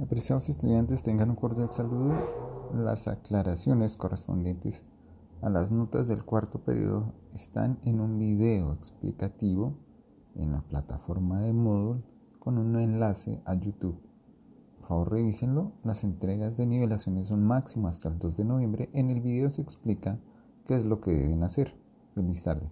Apreciados estudiantes, tengan un cordial saludo. Las aclaraciones correspondientes a las notas del cuarto periodo están en un video explicativo en la plataforma de Moodle con un enlace a YouTube. Por favor, revísenlo. Las entregas de nivelaciones son máximo hasta el 2 de noviembre. En el video se explica qué es lo que deben hacer. Feliz tarde.